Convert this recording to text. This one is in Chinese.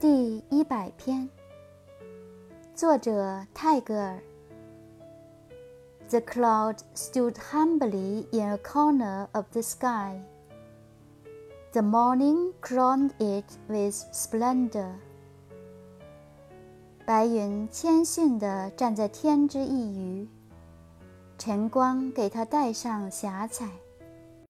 第一百篇作者泰戈尔 the cloud stood humbly in a corner of the sky the morning crowned it with splendor 白云谦逊地站在天之一隅晨光给它戴上霞彩